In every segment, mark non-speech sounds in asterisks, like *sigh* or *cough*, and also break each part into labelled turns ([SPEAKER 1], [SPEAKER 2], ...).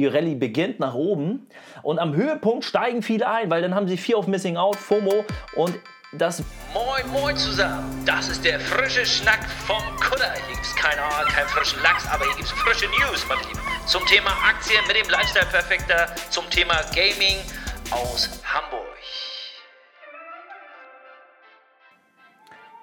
[SPEAKER 1] Die Rallye beginnt nach oben und am Höhepunkt steigen viele ein, weil dann haben sie Fear of Missing Out, FOMO und das
[SPEAKER 2] Moin, moin zusammen. Das ist der frische Schnack vom Kutter. Hier gibt's keine, keinen frischen Lachs, aber hier gibt's frische News, meine Lieben. Zum Thema Aktien mit dem Lifestyle Perfekter, zum Thema Gaming aus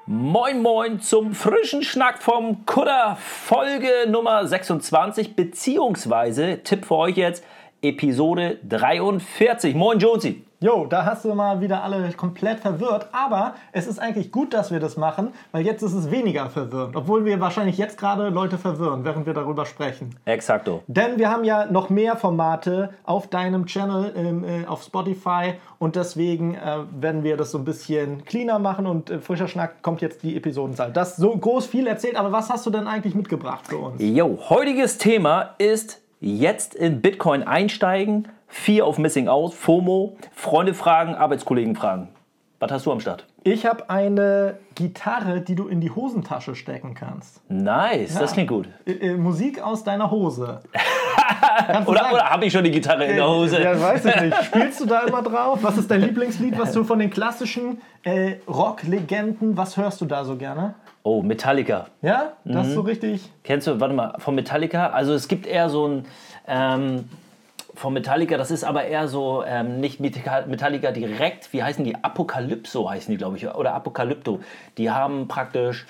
[SPEAKER 1] Moin Moin zum frischen Schnack vom Kutter, Folge Nummer 26, beziehungsweise Tipp für euch jetzt, Episode 43. Moin Jonesy.
[SPEAKER 3] Jo, da hast du mal wieder alle komplett verwirrt. Aber es ist eigentlich gut, dass wir das machen, weil jetzt ist es weniger verwirrend. Obwohl wir wahrscheinlich jetzt gerade Leute verwirren, während wir darüber sprechen.
[SPEAKER 1] Exakto.
[SPEAKER 3] Denn wir haben ja noch mehr Formate auf deinem Channel ähm, äh, auf Spotify und deswegen äh, werden wir das so ein bisschen cleaner machen und äh, frischer Schnack kommt jetzt die Episodenzahl. Das ist so groß viel erzählt, aber was hast du denn eigentlich mitgebracht für uns?
[SPEAKER 1] Jo, heutiges Thema ist jetzt in Bitcoin einsteigen, Fear of Missing Out, FOMO, Freunde fragen, Arbeitskollegen fragen. Was hast du am Start?
[SPEAKER 3] Ich habe eine Gitarre, die du in die Hosentasche stecken kannst.
[SPEAKER 1] Nice, das klingt gut.
[SPEAKER 3] Äh, äh, Musik aus deiner Hose. *laughs*
[SPEAKER 1] Oder, oder habe ich schon die Gitarre in der Hose?
[SPEAKER 3] Ja, weiß ich nicht. *laughs* Spielst du da immer drauf? Was ist dein Lieblingslied, was du von den klassischen äh, Rock-Legenden, was hörst du da so gerne?
[SPEAKER 1] Oh, Metallica.
[SPEAKER 3] Ja, das
[SPEAKER 1] Mhm.
[SPEAKER 3] ist so richtig.
[SPEAKER 1] Kennst du, warte mal, von Metallica? Also es gibt eher so ein, ähm, von Metallica, das ist aber eher so, ähm, nicht Metallica direkt, wie heißen die? Apokalypso heißen die, glaube ich, oder Apokalypto. Die haben praktisch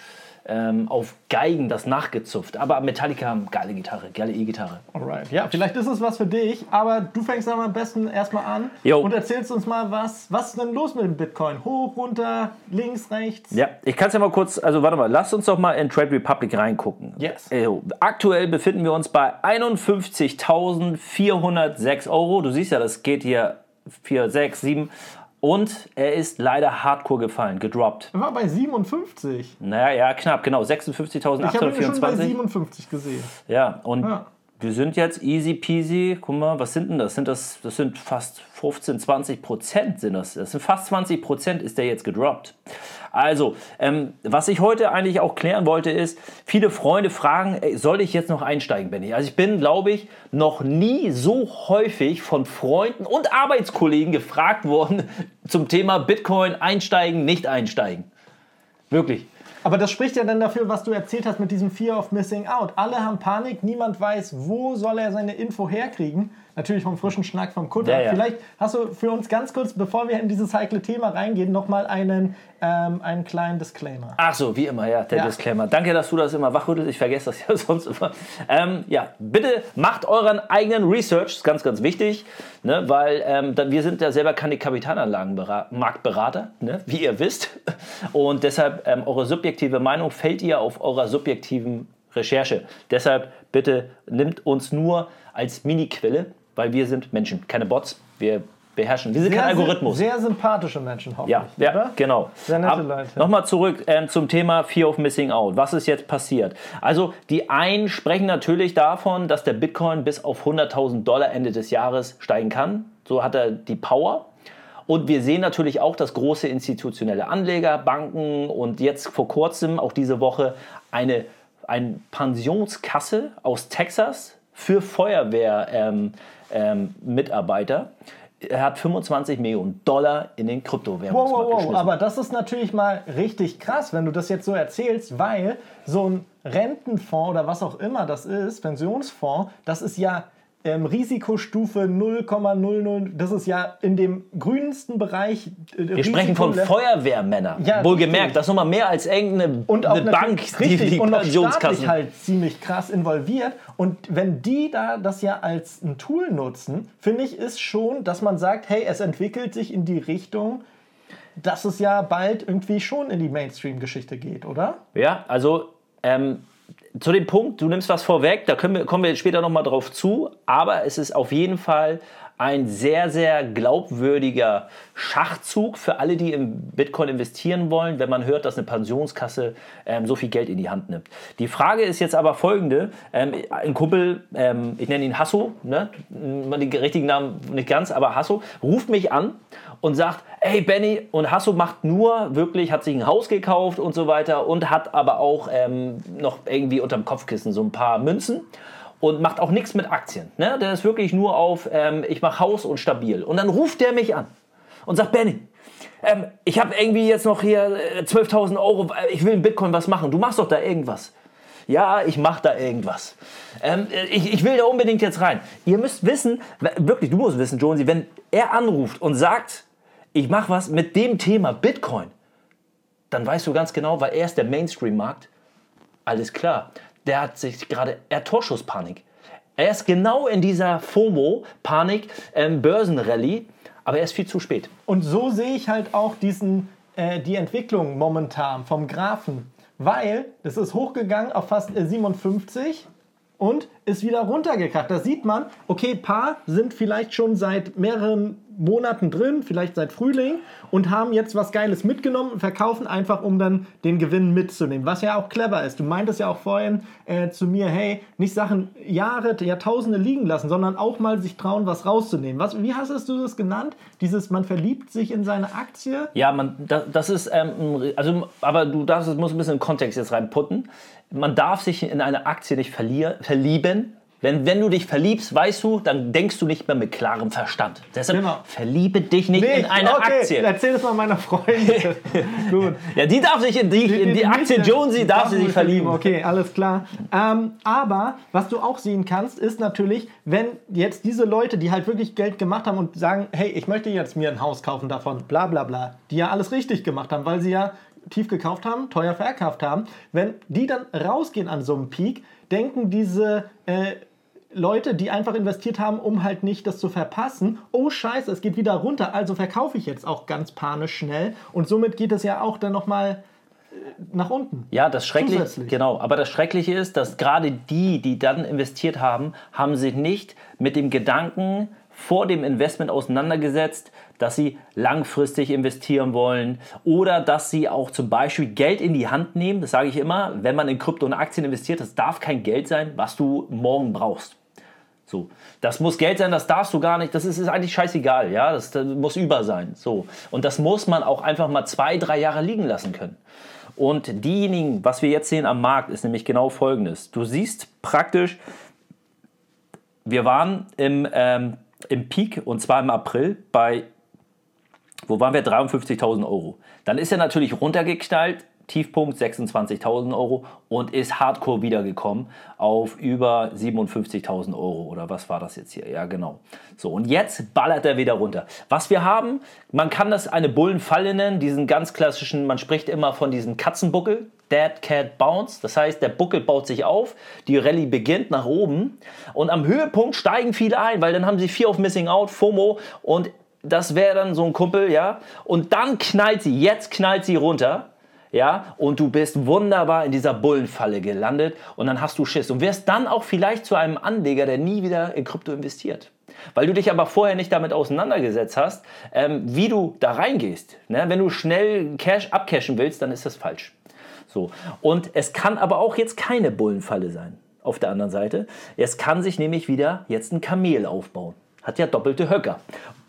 [SPEAKER 1] ähm, auf Geigen das nachgezupft. Aber Metallica haben geile Gitarre, geile E-Gitarre.
[SPEAKER 3] Alright. Ja, vielleicht ist es was für dich, aber du fängst dann am besten erstmal an
[SPEAKER 1] Jo.
[SPEAKER 3] und erzählst uns mal was. Was ist denn los mit dem Bitcoin? Hoch, runter, links, rechts?
[SPEAKER 1] Ja, ich kann es ja mal kurz, also warte mal, lasst uns doch mal in Trade Republic reingucken.
[SPEAKER 3] Yes.
[SPEAKER 1] Äh, aktuell befinden wir uns bei 51.406 Euro. Du siehst ja, das geht hier 4, 6, 7. Und er ist leider hardcore gefallen, gedroppt.
[SPEAKER 3] Er war bei 57.
[SPEAKER 1] Naja, ja, knapp, genau.
[SPEAKER 3] Ich habe ihn schon bei
[SPEAKER 1] 56.824.
[SPEAKER 3] 57 gesehen.
[SPEAKER 1] Ja, und
[SPEAKER 3] Ja.
[SPEAKER 1] Wir sind jetzt easy peasy. Guck mal, was sind denn das? Sind das, das sind fast 15, 20 Prozent sind das. Das sind fast 20 Prozent ist der jetzt gedroppt. Also, ähm, was ich heute eigentlich auch klären wollte, ist, viele Freunde fragen, ey, soll ich jetzt noch einsteigen, Benny? Also ich bin, glaube ich, noch nie so häufig von Freunden und Arbeitskollegen gefragt worden zum Thema Bitcoin einsteigen, nicht einsteigen. Wirklich.
[SPEAKER 3] Aber das spricht ja dann dafür, was du erzählt hast mit diesem Fear of Missing Out. Alle haben Panik, niemand weiß, wo soll er seine Info herkriegen. Natürlich vom frischen Schnack vom Kutter.
[SPEAKER 1] Ja, ja.
[SPEAKER 3] Vielleicht hast du für uns ganz kurz, bevor wir in dieses heikle Thema reingehen, nochmal einen, ähm, einen kleinen Disclaimer.
[SPEAKER 1] Ach so, wie immer, ja, der
[SPEAKER 3] Ja.
[SPEAKER 1] Disclaimer. Danke, dass du das immer wachrüttelst. Ich vergesse das *laughs* ja sonst immer. Ähm, ja, bitte macht euren eigenen Research. Das ist ganz, ganz wichtig, ne, weil ähm, wir sind ja selber keine Kapitalanlagenmarktberater, ne, wie ihr wisst. *laughs* Und deshalb ähm, eure subjektive Meinung fällt ihr auf eurer subjektiven Recherche. Deshalb bitte nimmt uns nur als Mini-Quelle, weil wir sind Menschen, keine Bots. Wir beherrschen. Wir sind kein Algorithmus.
[SPEAKER 3] Sehr sympathische Menschen, hoffe
[SPEAKER 1] Ja, ja
[SPEAKER 3] oder?
[SPEAKER 1] genau.
[SPEAKER 3] Sehr nette Leute.
[SPEAKER 1] Nochmal zurück ähm, zum Thema Fear of Missing Out. Was ist jetzt passiert? Also die einen sprechen natürlich davon, dass der Bitcoin bis auf 100.000 Dollar Ende des Jahres steigen kann. So hat er die Power. Und wir sehen natürlich auch, dass große institutionelle Anleger, Banken und jetzt vor kurzem, auch diese Woche, eine, eine Pensionskasse aus Texas für Feuerwehr ähm, ähm. Er hat 25 Millionen Dollar in den
[SPEAKER 3] Wow,
[SPEAKER 1] Kryptowährungsmarkt
[SPEAKER 3] wow, wow,
[SPEAKER 1] geschmissen.
[SPEAKER 3] aber das ist natürlich mal richtig krass, wenn du das jetzt so erzählst, weil so ein Rentenfonds oder was auch immer das ist, Pensionsfonds, das ist ja ähm, Risikostufe 0,00, das ist ja in dem grünsten Bereich. Äh,
[SPEAKER 1] Wir sprechen von Feuerwehrmännern.
[SPEAKER 3] Ja,
[SPEAKER 1] Wohlgemerkt, das ist nochmal mehr als irgendeine
[SPEAKER 3] und auch
[SPEAKER 1] eine Bank,
[SPEAKER 3] richtig,
[SPEAKER 1] die, die
[SPEAKER 3] und
[SPEAKER 1] Pensionskassen.
[SPEAKER 3] staatlich halt ziemlich krass involviert. Und wenn die da das ja als ein Tool nutzen, finde ich, ist schon, dass man sagt, hey, es entwickelt sich in die Richtung, dass es ja bald irgendwie schon in die Mainstream-Geschichte geht, oder?
[SPEAKER 1] Ja, also ähm, zu dem Punkt, du nimmst was vorweg, da wir, kommen wir später nochmal drauf zu, aber es ist auf jeden Fall ein sehr, sehr glaubwürdiger Schachzug für alle, die im Bitcoin investieren wollen, wenn man hört, dass eine Pensionskasse ähm, so viel Geld in die Hand nimmt. Die Frage ist jetzt aber folgende. Ähm, ein Kumpel, ähm, ich nenne ihn Hasso, ne? den richtigen Namen nicht ganz, aber Hasso, ruft mich an und sagt, hey Benny, und Hasso macht nur wirklich, hat sich ein Haus gekauft und so weiter und hat aber auch ähm, noch irgendwie unterm Kopfkissen so ein paar Münzen und macht auch nichts mit Aktien. Ne? Der ist wirklich nur auf, ähm, ich mache Haus und stabil. Und dann ruft der mich an und sagt, Benny, ähm, ich habe irgendwie jetzt noch hier äh, 12.000 Euro, äh, ich will in Bitcoin was machen. Du machst doch da irgendwas. Ja, ich mache da irgendwas. Ähm, äh, ich, ich will da unbedingt jetzt rein. Ihr müsst wissen, wirklich, du musst wissen, Jonesy, wenn er anruft und sagt, ich mache was mit dem Thema Bitcoin, dann weißt du ganz genau, weil er ist der Mainstream-Markt. Alles klar. Der hat sich gerade, er Torschusspanik. Er ist genau in dieser FOMO-Panik, ähm, Börsenrallye, aber er ist viel zu spät.
[SPEAKER 3] Und so sehe ich halt auch diesen, äh, die Entwicklung momentan vom Graphen. Weil es ist hochgegangen auf fast äh, 57 und ist wieder runtergekracht. Da sieht man, okay, paar sind vielleicht schon seit mehreren Monaten drin, vielleicht seit Frühling und haben jetzt was Geiles mitgenommen und verkaufen einfach, um dann den Gewinn mitzunehmen. Was ja auch clever ist. Du meintest ja auch vorhin äh, zu mir, hey, nicht Sachen Jahre, Jahrtausende liegen lassen, sondern auch mal sich trauen, was rauszunehmen. Was, wie hast du das genannt? Dieses, man verliebt sich in seine Aktie.
[SPEAKER 1] Ja, man, das, das ist, ähm, also, aber du darfst, musst ein bisschen Kontext jetzt reinputten. Man darf sich in eine Aktie nicht verlieben. Wenn, wenn du dich verliebst, weißt du, dann denkst du nicht mehr mit klarem Verstand. Deshalb
[SPEAKER 3] Genau.
[SPEAKER 1] verliebe dich nicht in eine
[SPEAKER 3] okay,
[SPEAKER 1] Aktie.
[SPEAKER 3] Erzähl es mal meiner Freundin. *laughs* Gut.
[SPEAKER 1] Ja, die darf sich in die, in die Aktie Jonesy darf sie sich verlieben.
[SPEAKER 3] Okay, alles klar. Ähm, aber was du auch sehen kannst, ist natürlich, wenn jetzt diese Leute, die halt wirklich Geld gemacht haben und sagen, hey, ich möchte jetzt mir ein Haus kaufen davon, bla bla bla, die ja alles richtig gemacht haben, weil sie ja tief gekauft haben, teuer verkauft haben, wenn die dann rausgehen an so einem Peak, denken diese äh, Leute, die einfach investiert haben, um halt nicht das zu verpassen, oh scheiße, es geht wieder runter, also verkaufe ich jetzt auch ganz panisch schnell und somit geht es ja auch dann nochmal nach unten.
[SPEAKER 1] Ja, das Schreckliche, genau. Aber das Schreckliche ist, dass gerade die, die dann investiert haben, haben sich nicht mit dem Gedanken vor dem Investment auseinandergesetzt, dass sie langfristig investieren wollen oder dass sie auch zum Beispiel Geld in die Hand nehmen. Das sage ich immer, wenn man in Krypto und Aktien investiert, das darf kein Geld sein, was du morgen brauchst. So, das muss Geld sein, das darfst du gar nicht, das ist, ist eigentlich scheißegal, ja, das, das muss über sein. So. Und das muss man auch einfach mal zwei, drei Jahre liegen lassen können. Und diejenigen, was wir jetzt sehen am Markt, ist nämlich genau folgendes. Du siehst praktisch, wir waren im, ähm, im Peak und zwar im April bei, wo waren wir? 53.000 Euro. Dann ist er natürlich runtergeknallt, Tiefpunkt 26.000 Euro und ist hardcore wiedergekommen auf über 57.000 Euro oder was war das jetzt hier? Ja, genau. So, und jetzt ballert er wieder runter. Was wir haben, man kann das eine Bullenfalle nennen, diesen ganz klassischen, man spricht immer von diesem Katzenbuckel, Dead Cat Bounce. Das heißt, der Buckel baut sich auf, die Rallye beginnt nach oben und am Höhepunkt steigen viele ein, weil dann haben sie Fear of Missing Out, FOMO und das wäre dann so ein Kumpel, ja. Und dann knallt sie, jetzt knallt sie runter, ja. Und du bist wunderbar in dieser Bullenfalle gelandet und dann hast du Schiss und wirst dann auch vielleicht zu einem Anleger, der nie wieder in Krypto investiert. Weil du dich aber vorher nicht damit auseinandergesetzt hast, ähm, wie du da reingehst. Ne? Wenn du schnell Cash abcashen willst, dann ist das falsch. So. Und es kann aber auch jetzt keine Bullenfalle sein. Auf der anderen Seite. Es kann sich nämlich wieder jetzt ein Kamel aufbauen. Hat ja doppelte Höcker.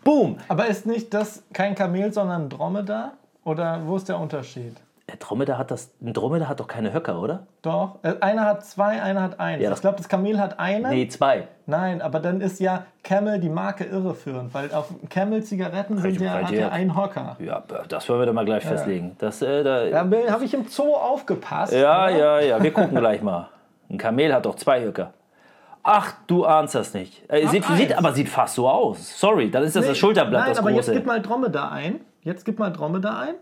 [SPEAKER 1] Boom!
[SPEAKER 3] Aber ist nicht das kein Kamel, sondern ein Dromedar? Oder wo ist der Unterschied?
[SPEAKER 1] Der Dromedar hat das. Ein Dromedar hat doch keine Höcker, oder?
[SPEAKER 3] Doch, äh, einer hat zwei, einer hat eins.
[SPEAKER 1] Ja,
[SPEAKER 3] ich glaube, das Kamel hat einen.
[SPEAKER 1] Nee, zwei.
[SPEAKER 3] Nein, aber dann ist ja Camel die Marke irreführend, weil auf Camel-Zigaretten sind ja, hat ja ein Hocker.
[SPEAKER 1] Ja, das wollen wir doch mal gleich festlegen. Das, äh, da, ja,
[SPEAKER 3] Da habe ich im Zoo aufgepasst.
[SPEAKER 1] ja,
[SPEAKER 3] ne?
[SPEAKER 1] ja, Wir gucken gleich mal. Ein Kamel hat doch zwei Höcker. Ach, du ahnst das nicht. Äh, sieht, sieht, aber sieht fast so aus. Sorry, dann ist das
[SPEAKER 3] Nee,
[SPEAKER 1] das Schulterblatt,
[SPEAKER 3] Nein,
[SPEAKER 1] das
[SPEAKER 3] aber jetzt gib mal Dromedar ein. Jetzt gib mal Dromedar ein.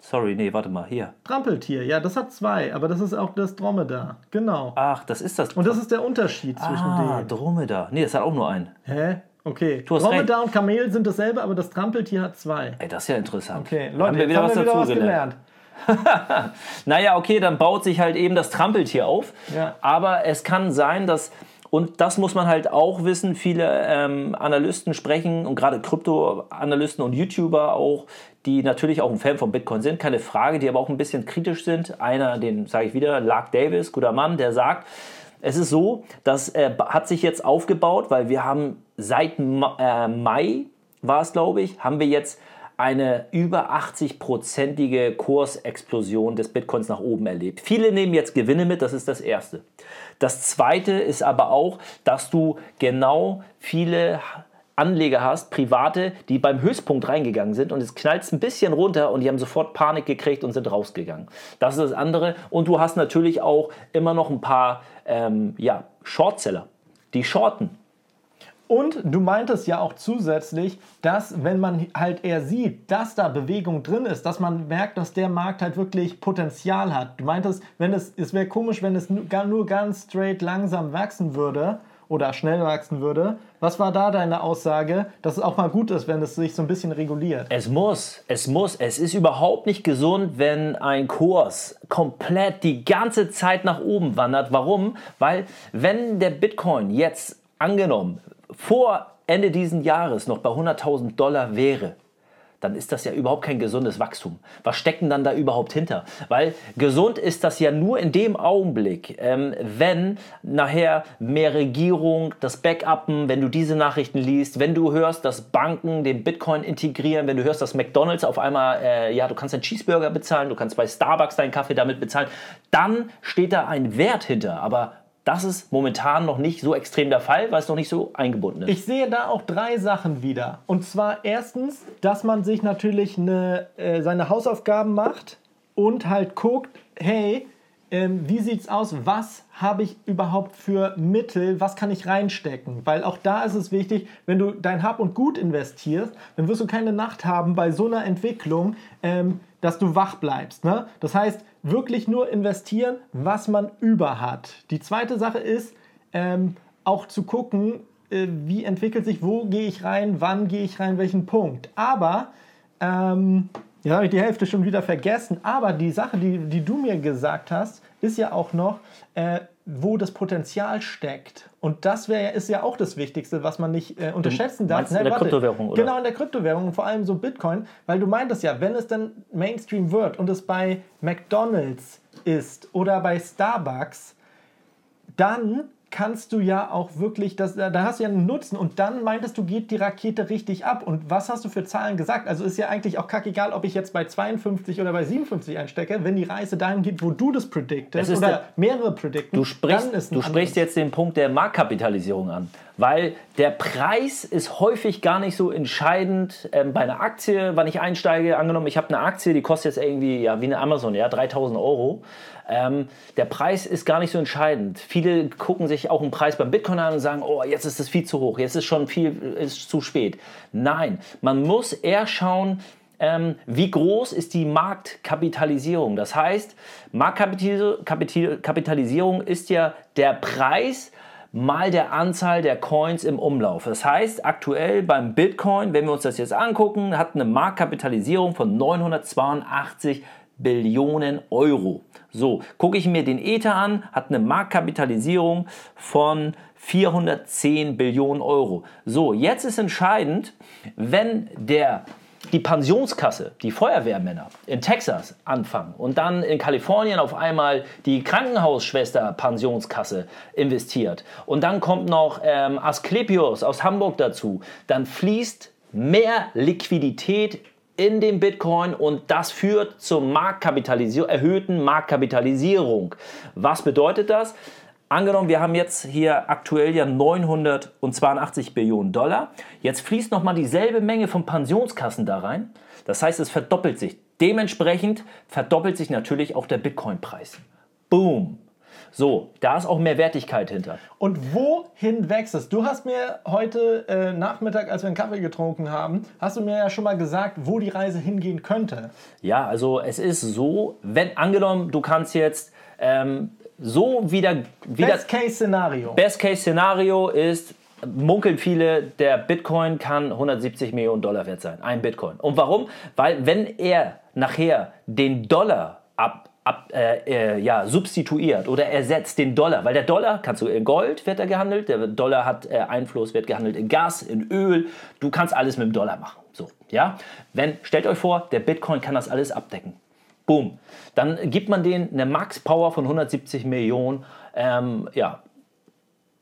[SPEAKER 1] Sorry, nee, warte mal, hier.
[SPEAKER 3] Trampeltier, ja, das hat zwei, aber das ist auch das Dromedar. Genau.
[SPEAKER 1] Ach, das ist das.
[SPEAKER 3] Und das ist der Unterschied zwischen
[SPEAKER 1] ah,
[SPEAKER 3] denen.
[SPEAKER 1] Dromedar. Nee, das hat auch nur einen.
[SPEAKER 3] Hä? Okay.
[SPEAKER 1] hast
[SPEAKER 3] Dromedar und Kamel sind dasselbe, aber das Trampeltier hat zwei.
[SPEAKER 1] Ey, das ist ja interessant.
[SPEAKER 3] Okay, Leute,
[SPEAKER 1] haben wir wieder
[SPEAKER 3] haben
[SPEAKER 1] was
[SPEAKER 3] wir wieder was
[SPEAKER 1] gelernt.
[SPEAKER 3] gelernt. *laughs*
[SPEAKER 1] Naja, okay, dann baut sich halt eben das Trampeltier auf.
[SPEAKER 3] Ja.
[SPEAKER 1] Aber es kann sein, dass, und das muss man halt auch wissen, viele ähm, Analysten sprechen und gerade Krypto-Analysten und YouTuber auch, die natürlich auch ein Fan von Bitcoin sind, keine Frage, die aber auch ein bisschen kritisch sind. Einer, den sage ich wieder, Lark Davis, guter Mann, der sagt, es ist so, das äh, hat sich jetzt aufgebaut, weil wir haben seit Ma äh, Mai, war es glaube ich, haben wir jetzt eine über 80-prozentige Kursexplosion des Bitcoins nach oben erlebt. Viele nehmen jetzt Gewinne mit, das ist das Erste. Das Zweite ist aber auch, dass du genau viele Anleger hast, private, die beim Höchstpunkt reingegangen sind und es knallt ein bisschen runter und die haben sofort Panik gekriegt und sind rausgegangen. Das ist das andere. Und du hast natürlich auch immer noch ein paar ähm, ja, Shortseller, die shorten.
[SPEAKER 3] Und du meintest ja auch zusätzlich, dass wenn man halt eher sieht, dass da Bewegung drin ist, dass man merkt, dass der Markt halt wirklich Potenzial hat. Du meintest, wenn es, es wäre komisch, wenn es nur ganz straight langsam wachsen würde oder schnell wachsen würde. Was war da deine Aussage, dass es auch mal gut ist, wenn es sich so ein bisschen reguliert?
[SPEAKER 1] Es muss, es muss. Es ist überhaupt nicht gesund, wenn ein Kurs komplett die ganze Zeit nach oben wandert. Warum? Weil wenn der Bitcoin jetzt angenommen vor Ende dieses Jahres noch bei 100.000 Dollar wäre, dann ist das ja überhaupt kein gesundes Wachstum. Was steckt denn dann da überhaupt hinter? Weil gesund ist das ja nur in dem Augenblick, ähm, wenn nachher mehr Regierung, das Backuppen, wenn du diese Nachrichten liest, wenn du hörst, dass Banken den Bitcoin integrieren, wenn du hörst, dass McDonald's auf einmal, äh, ja, du kannst einen Cheeseburger bezahlen, du kannst bei Starbucks deinen Kaffee damit bezahlen, dann steht da ein Wert hinter. Aber das ist momentan noch nicht so extrem der Fall, weil es noch nicht so eingebunden ist.
[SPEAKER 3] Ich sehe da auch drei Sachen wieder. Und zwar erstens, dass man sich natürlich eine, äh, seine Hausaufgaben macht und halt guckt, hey, ähm, wie sieht's aus? Was habe ich überhaupt für Mittel? Was kann ich reinstecken? Weil auch da ist es wichtig, wenn du dein Hab und Gut investierst, dann wirst du keine Nacht haben bei so einer Entwicklung, ähm, dass du wach bleibst. Ne? Das heißt, wirklich nur investieren, was man über hat. Die zweite Sache ist, ähm, auch zu gucken, äh, wie entwickelt sich, wo gehe ich rein, wann gehe ich rein, welchen Punkt. Aber, ja, habe ich die Hälfte schon wieder vergessen, aber die Sache, die, die du mir gesagt hast, ist ja auch noch, äh, wo das Potenzial steckt. Und das wär, ist ja auch das Wichtigste, was man nicht äh, unterschätzen darf.
[SPEAKER 1] in der warte. Kryptowährung, oder?
[SPEAKER 3] Genau, in der Kryptowährung und vor allem so Bitcoin, weil du meintest ja, wenn es dann Mainstream wird und es bei McDonald's ist oder bei Starbucks, dann kannst du ja auch wirklich, das, da hast du ja einen Nutzen und dann meintest du, geht die Rakete richtig ab. Und was hast du für Zahlen gesagt? Also ist ja eigentlich auch kackegal, ob ich jetzt bei 52 oder bei 57 einstecke, wenn die Reise dahin geht, wo du das prediktest oder
[SPEAKER 1] der,
[SPEAKER 3] mehrere predikten.
[SPEAKER 1] Du sprichst, du sprichst jetzt den Punkt der Marktkapitalisierung an, weil der Preis ist häufig gar nicht so entscheidend ähm, bei einer Aktie, wann ich einsteige. Angenommen, ich habe eine Aktie, die kostet jetzt irgendwie ja, wie eine Amazon, ja, 3000 Euro. Ähm, der Preis ist gar nicht so entscheidend. Viele gucken sich auch einen Preis beim Bitcoin an und sagen, oh, jetzt ist es viel zu hoch, jetzt ist schon viel, ist zu spät. Nein, man muss eher schauen, ähm, wie groß ist die Marktkapitalisierung. Das heißt, Marktkapitalisierung ist ja der Preis, mal der Anzahl der Coins im Umlauf. Das heißt, aktuell beim Bitcoin, wenn wir uns das jetzt angucken, hat eine Marktkapitalisierung von 982 Billionen Euro. So, gucke ich mir den Ether an, hat eine Marktkapitalisierung von 410 Billionen Euro. So, jetzt ist entscheidend, wenn der die Pensionskasse, die Feuerwehrmänner in Texas anfangen und dann in Kalifornien auf einmal die Krankenhausschwester Pensionskasse investiert und dann kommt noch ähm, Asklepios aus Hamburg dazu, dann fließt mehr Liquidität in den Bitcoin und das führt zur Marktkapitalisierung, erhöhten Marktkapitalisierung. Was bedeutet das? Angenommen, wir haben jetzt hier aktuell ja 982 Billionen Dollar. Jetzt fließt nochmal dieselbe Menge von Pensionskassen da rein. Das heißt, es verdoppelt sich. Dementsprechend verdoppelt sich natürlich auch der Bitcoin-Preis. Boom. So, da ist auch mehr Wertigkeit hinter.
[SPEAKER 3] Und wohin wächst es? Du hast mir heute äh, Nachmittag, als wir einen Kaffee getrunken haben, hast du mir ja schon mal gesagt, wo die Reise hingehen könnte.
[SPEAKER 1] Ja, also es ist so, wenn angenommen, du kannst jetzt ähm, so wieder, wieder.
[SPEAKER 3] Best Case Szenario.
[SPEAKER 1] Best Case Szenario ist, munkeln viele, der Bitcoin kann 170 Millionen Dollar wert sein. Ein Bitcoin. Und warum? Weil wenn er nachher den Dollar ab ab, äh, äh, ja, substituiert oder ersetzt den Dollar, weil der Dollar, kannst du in Gold wird er gehandelt, der Dollar hat äh, Einfluss, wird gehandelt in Gas, in Öl, du kannst alles mit dem Dollar machen. So, ja? Wenn, stellt euch vor, der Bitcoin kann das alles abdecken. Boom. Dann gibt man denen eine Max-Power von 170 Millionen, ähm, ja,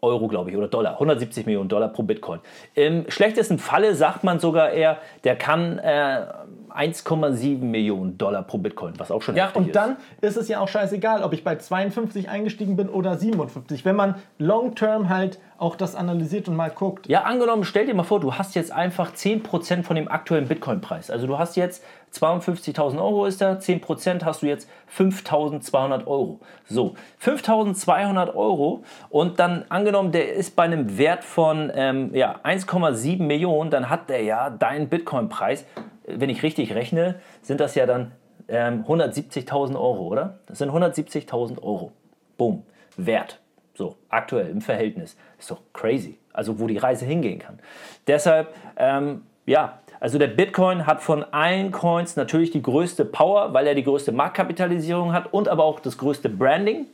[SPEAKER 1] Euro, glaube ich, oder Dollar. 170 Millionen Dollar pro Bitcoin. Im schlechtesten Falle sagt man sogar eher, der kann äh, 1,7 Millionen Dollar pro Bitcoin, was auch schon
[SPEAKER 3] Ja, und
[SPEAKER 1] ist.
[SPEAKER 3] dann ist es ja auch scheißegal, ob ich bei 52 eingestiegen bin oder 57. Wenn man long-term halt auch das analysiert und mal guckt.
[SPEAKER 1] Ja, angenommen, stell dir mal vor, du hast jetzt einfach 10% von dem aktuellen Bitcoin-Preis. Also du hast jetzt 52.000 Euro ist da, 10% hast du jetzt 5.200 Euro. So, 5.200 Euro und dann angenommen, der ist bei einem Wert von ähm, ja, 1,7 Millionen, dann hat der ja deinen Bitcoin-Preis, wenn ich richtig rechne, sind das ja dann ähm, 170.000 Euro, oder? Das sind 170.000 Euro. Boom, Wert. So, aktuell im Verhältnis. Ist doch crazy. Also, wo die Reise hingehen kann. Deshalb, ähm, ja, also der Bitcoin hat von allen Coins natürlich die größte Power, weil er die größte Marktkapitalisierung hat und aber auch das größte Branding.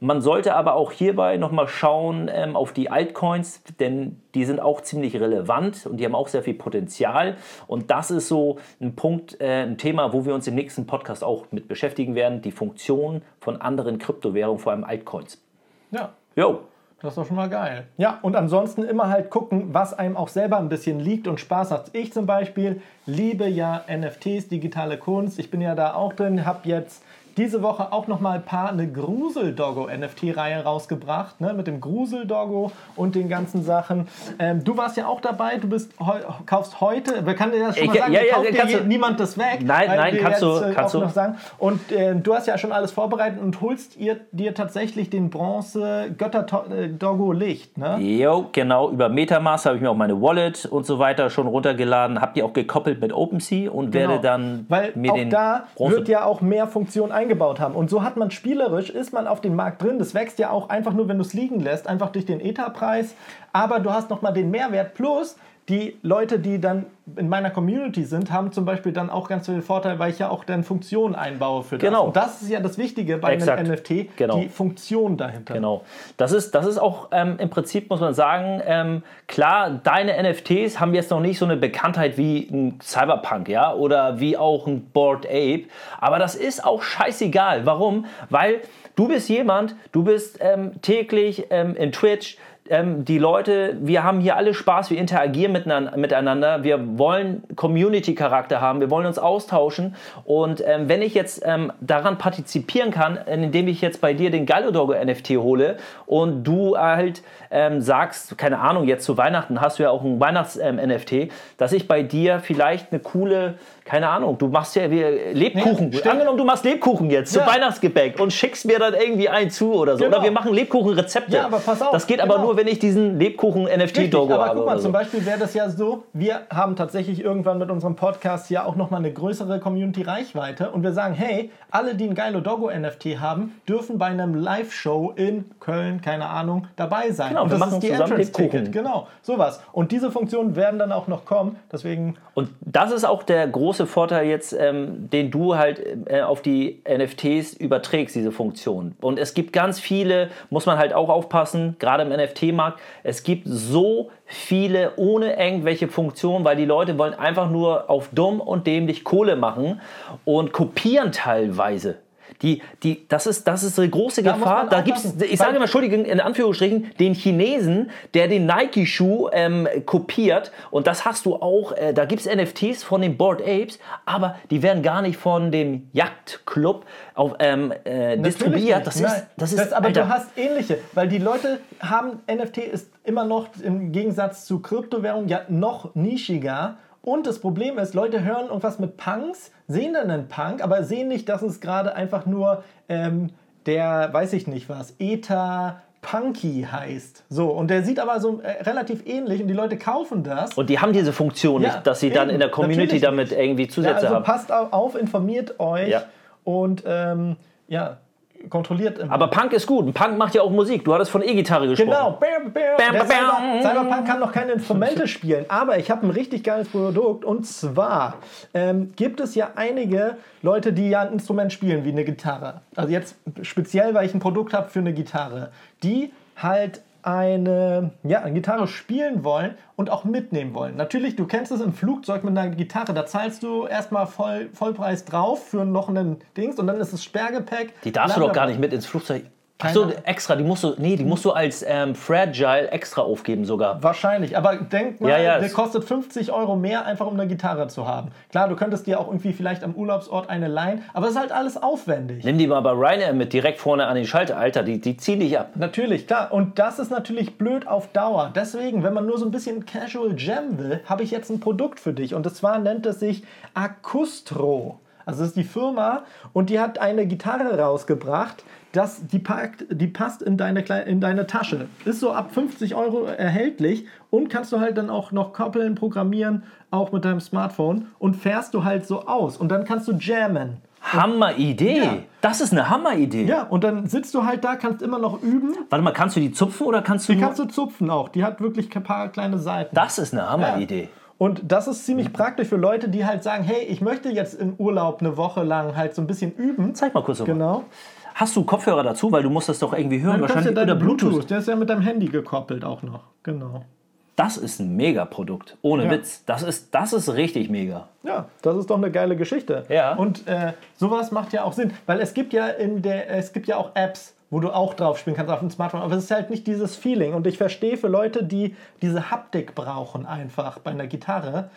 [SPEAKER 1] Man sollte aber auch hierbei nochmal schauen ähm, auf die Altcoins, denn die sind auch ziemlich relevant und die haben auch sehr viel Potenzial. Und das ist so ein Punkt, äh, ein Thema, wo wir uns im nächsten Podcast auch mit beschäftigen werden, die Funktion von anderen Kryptowährungen, vor allem Altcoins.
[SPEAKER 3] Ja,
[SPEAKER 1] Jo,
[SPEAKER 3] das ist doch schon mal geil. Ja, und ansonsten immer halt gucken, was einem auch selber ein bisschen liegt und Spaß hat. Ich zum Beispiel liebe ja NFTs, digitale Kunst. Ich bin ja da auch drin, habe jetzt diese Woche auch noch mal ein paar eine Grusel-Doggo NFT-Reihe rausgebracht, ne, mit dem Grusel-Doggo und den ganzen Sachen. Ähm, du warst ja auch dabei, du bist heu, kaufst heute, wer kann dir das schon
[SPEAKER 1] Ich-
[SPEAKER 3] mal sagen,
[SPEAKER 1] ja, ja,
[SPEAKER 3] kauft dir je-
[SPEAKER 1] du-
[SPEAKER 3] niemand das weg?
[SPEAKER 1] Nein, nein, kannst du-
[SPEAKER 3] jetzt, äh,
[SPEAKER 1] kannst
[SPEAKER 3] auch
[SPEAKER 1] du.
[SPEAKER 3] noch sagen. Und äh, du hast ja schon alles vorbereitet und holst ihr, dir tatsächlich den Bronze Götter-Doggo Licht, ne?
[SPEAKER 1] Jo, genau. Über Metamask habe ich mir auch meine Wallet und so weiter schon runtergeladen. Habe die auch gekoppelt mit OpenSea und werde dann
[SPEAKER 3] Genau. Weil
[SPEAKER 1] mir
[SPEAKER 3] auch
[SPEAKER 1] den
[SPEAKER 3] da
[SPEAKER 1] Bronze
[SPEAKER 3] wird ja auch mehr Funktionen eingebaut haben. Und so hat man spielerisch, ist man auf dem Markt drin. Das wächst ja auch einfach nur, wenn du es liegen lässt, einfach durch den Ether-Preis. Aber du hast nochmal den Mehrwert plus die Leute, die dann in meiner Community sind, haben zum Beispiel dann auch ganz viel Vorteil, weil ich ja auch dann Funktionen einbaue für das.
[SPEAKER 1] Genau.
[SPEAKER 3] Und das ist ja das Wichtige bei
[SPEAKER 1] Exakt.
[SPEAKER 3] einem NFT,
[SPEAKER 1] Genau.
[SPEAKER 3] die Funktion dahinter.
[SPEAKER 1] Genau. Das ist, das ist auch ähm, im Prinzip, muss man sagen, ähm, klar, deine NFTs haben jetzt noch nicht so eine Bekanntheit wie ein Cyberpunk, ja, oder wie auch ein Bored Ape. Aber das ist auch scheißegal. Warum? Weil du bist jemand, du bist ähm, täglich ähm, in Twitch, ähm, die Leute, wir haben hier alle Spaß, wir interagieren miteinander, wir wollen Community-Charakter haben, wir wollen uns austauschen. Und ähm, wenn ich jetzt ähm, daran partizipieren kann, indem ich jetzt bei dir den Gallodogo NFT hole und du halt ähm, sagst, keine Ahnung, jetzt zu Weihnachten hast du ja auch ein Weihnachts-NFT, dass ich bei dir vielleicht eine coole, keine Ahnung, du machst ja wie Lebkuchen,
[SPEAKER 3] stimmt.
[SPEAKER 1] angenommen du machst Lebkuchen jetzt
[SPEAKER 3] Ja.
[SPEAKER 1] zu Weihnachtsgebäck und schickst mir dann irgendwie einen zu oder so,
[SPEAKER 3] Genau.
[SPEAKER 1] oder wir machen Lebkuchenrezepte.
[SPEAKER 3] Ja, aber pass auf,
[SPEAKER 1] Das geht aber
[SPEAKER 3] genau.
[SPEAKER 1] nur, wenn ich diesen Lebkuchen-NFT-Dogo
[SPEAKER 3] aber
[SPEAKER 1] habe.
[SPEAKER 3] guck mal,
[SPEAKER 1] oder
[SPEAKER 3] zum
[SPEAKER 1] so.
[SPEAKER 3] Beispiel wäre das ja so, wir haben tatsächlich irgendwann mit unserem Podcast ja auch nochmal eine größere Community-Reichweite und wir sagen, hey, alle, die ein geilo Doggo NFT haben, dürfen bei einem Live-Show in Köln, keine Ahnung, dabei sein.
[SPEAKER 1] Genau,
[SPEAKER 3] und
[SPEAKER 1] wir
[SPEAKER 3] das
[SPEAKER 1] machen
[SPEAKER 3] ist die Entrance-Ticket,
[SPEAKER 1] Lebkuchen.
[SPEAKER 3] genau, sowas. Und diese Funktionen werden dann auch noch kommen, deswegen,
[SPEAKER 1] Und das ist auch der große Vorteil jetzt, ähm, den du halt äh, auf die NFTs überträgst, diese Funktion. Und es gibt ganz viele, muss man halt auch aufpassen, gerade im NFT-Markt, es gibt so viele ohne irgendwelche Funktionen, weil die Leute wollen einfach nur auf dumm und dämlich Kohle machen und kopieren teilweise. Die, die, das, ist, das ist eine große
[SPEAKER 3] Da
[SPEAKER 1] Gefahr. Da
[SPEAKER 3] aufpassen,
[SPEAKER 1] ich sage mal, Entschuldigung, in Anführungsstrichen, den Chinesen, der den Nike-Schuh ähm, kopiert. Und das hast du auch, äh, da gibt es NFTs von den Bored Apes, aber die werden gar nicht von dem Jagdclub auf, ähm, äh, distribuiert. Das ist, das ist,
[SPEAKER 3] aber
[SPEAKER 1] Alter,
[SPEAKER 3] du hast ähnliche, weil die Leute haben, NFT ist immer noch im Gegensatz zu Kryptowährungen ja noch nischiger. Und das Problem ist, Leute hören irgendwas mit Punks, sehen dann einen Punk, aber sehen nicht, dass es gerade einfach nur ähm, der, weiß ich nicht was, Ether Punky heißt. So, und der sieht aber so äh, relativ ähnlich und die Leute kaufen das.
[SPEAKER 1] und die haben diese Funktion
[SPEAKER 3] Ja,
[SPEAKER 1] nicht, dass sie dann
[SPEAKER 3] eben,
[SPEAKER 1] in der Community damit irgendwie
[SPEAKER 3] Ja,
[SPEAKER 1] Zusätze
[SPEAKER 3] also
[SPEAKER 1] haben.
[SPEAKER 3] passt au- auf, informiert euch
[SPEAKER 1] Ja.
[SPEAKER 3] und ähm, ja, kontrolliert immer.
[SPEAKER 1] Aber Punk ist gut. Punk macht ja auch Musik. Du hattest von E-Gitarre gesprochen.
[SPEAKER 3] Genau. Bam, bam,
[SPEAKER 1] bam.
[SPEAKER 3] Cyber, Cyberpunk kann noch keine Instrumente *laughs* spielen, aber ich habe ein richtig geiles Produkt und zwar ähm, gibt es ja einige Leute, die ja ein Instrument spielen, wie eine Gitarre. Also jetzt speziell, weil ich ein Produkt habe für eine Gitarre, die halt eine, ja, eine Gitarre spielen wollen und auch mitnehmen wollen. Natürlich, du kennst es im Flugzeug mit einer Gitarre, da zahlst du erstmal voll, Vollpreis drauf für noch einen Dings und dann ist es Sperrgepäck.
[SPEAKER 1] Die darfst du doch gar nicht mit ins Flugzeug. Achso, extra, die musst du, nee, die musst du als ähm, Fragile extra aufgeben sogar.
[SPEAKER 3] Wahrscheinlich, aber denk mal,
[SPEAKER 1] Ja, ja,
[SPEAKER 3] der kostet 50 Euro mehr, einfach um eine Gitarre zu haben. Klar, du könntest dir auch irgendwie vielleicht am Urlaubsort eine leihen, aber es ist halt alles aufwendig.
[SPEAKER 1] Nimm die mal bei Ryanair mit direkt vorne an den Schalter, Alter, die, die ziehen dich ab.
[SPEAKER 3] Natürlich, klar. Und das ist natürlich blöd auf Dauer. Deswegen, wenn man nur so ein bisschen Casual Jam will, habe ich jetzt ein Produkt für dich. Und zwar nennt es sich Acustro. Also das ist die Firma und die hat eine Gitarre rausgebracht, das, die, packt, die passt in deine, in deine Tasche. Ist so ab 50 Euro erhältlich und kannst du halt dann auch noch koppeln, programmieren, auch mit deinem Smartphone und fährst du halt so aus. Und dann kannst du jammen.
[SPEAKER 1] Hammer-Idee.
[SPEAKER 3] Ja.
[SPEAKER 1] Das ist eine Hammer-Idee.
[SPEAKER 3] Ja, und dann sitzt du halt da, kannst immer noch üben.
[SPEAKER 1] Warte mal, kannst du die zupfen oder kannst du
[SPEAKER 3] Die kannst du zupfen auch. Die hat wirklich ein paar kleine Seiten.
[SPEAKER 1] Das ist eine Hammer-Idee.
[SPEAKER 3] Und das ist ziemlich praktisch für Leute, die halt sagen, hey, ich möchte jetzt im Urlaub eine Woche lang halt so ein bisschen üben.
[SPEAKER 1] Zeig mal kurz nochmal.
[SPEAKER 3] Genau.
[SPEAKER 1] Hast du Kopfhörer dazu? Weil du musst das doch irgendwie hören.
[SPEAKER 3] Ja
[SPEAKER 1] Wahrscheinlich
[SPEAKER 3] deine
[SPEAKER 1] oder Bluetooth.
[SPEAKER 3] Bluetooth. Der ist ja mit deinem Handy gekoppelt auch noch. Genau.
[SPEAKER 1] Das ist ein Mega-Produkt. Ohne
[SPEAKER 3] Ja.
[SPEAKER 1] Witz. Das ist, das ist richtig mega.
[SPEAKER 3] Ja, das ist doch eine geile Geschichte.
[SPEAKER 1] Ja.
[SPEAKER 3] Und äh, sowas macht ja auch Sinn, weil es gibt ja in der, es gibt ja auch Apps, wo du auch drauf spielen kannst auf dem Smartphone, aber es ist halt nicht dieses Feeling. Und ich verstehe für Leute, die diese Haptik brauchen einfach bei einer Gitarre.